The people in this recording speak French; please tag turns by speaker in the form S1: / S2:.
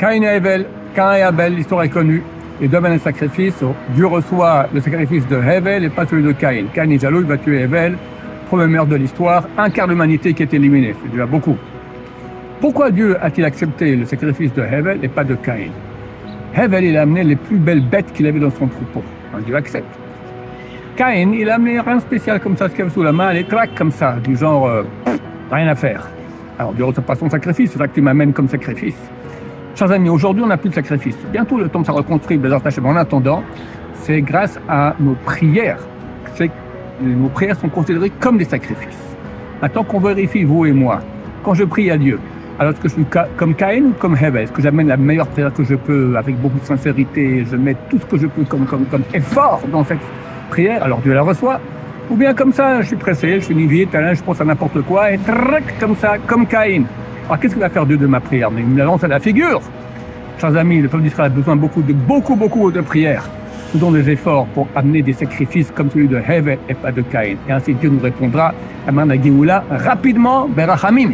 S1: Caïn et et Abel, l'histoire est connue. Deux amènent un sacrifice. Dieu reçoit le sacrifice de Hevel et pas celui de Caïn. Caïn est jaloux, il va tuer Hevel. Premier meurtre de l'histoire. Un quart de l'humanité qui est éliminé. C'est déjà beaucoup. Pourquoi Dieu a-t-il accepté le sacrifice de Hevel et pas de Caïn Hevel, il a amené les plus belles bêtes qu'il avait dans son troupeau. Dieu accepte. Caïn, il a amené rien de spécial comme ça, ce qu'il avait sous la main, les claques comme ça, du genre, euh, rien à faire. Alors Dieu ne reçoit pas son sacrifice, c'est ça que tu m'amènes comme sacrifice. Chers amis, aujourd'hui, on n'a plus de sacrifice. Bientôt, le temps de se reconstruire, les Mais en attendant, c'est grâce à nos prières. Nos prières sont considérées comme des sacrifices. Maintenant qu'on vérifie, vous et moi, quand je prie à Dieu, alors est-ce que je suis comme Caïn ou comme Hevel Est-ce que j'amène la meilleure prière que je peux, avec beaucoup de sincérité Je mets tout ce que je peux comme effort dans cette prière, alors Dieu la reçoit Ou bien comme ça, je suis pressé, je finis vite, je pense à n'importe quoi, et trac, comme ça, comme Caïn. Alors qu'est-ce qu'il va faire Dieu de ma prière Mais il me la lance à la figure. Chers amis, le peuple d'Israël a besoin beaucoup, de beaucoup, beaucoup de prières. Faisons des efforts pour amener des sacrifices comme celui de Hevel et pas de Caïn. Et ainsi Dieu nous répondra à Géoula rapidement, Berachamim.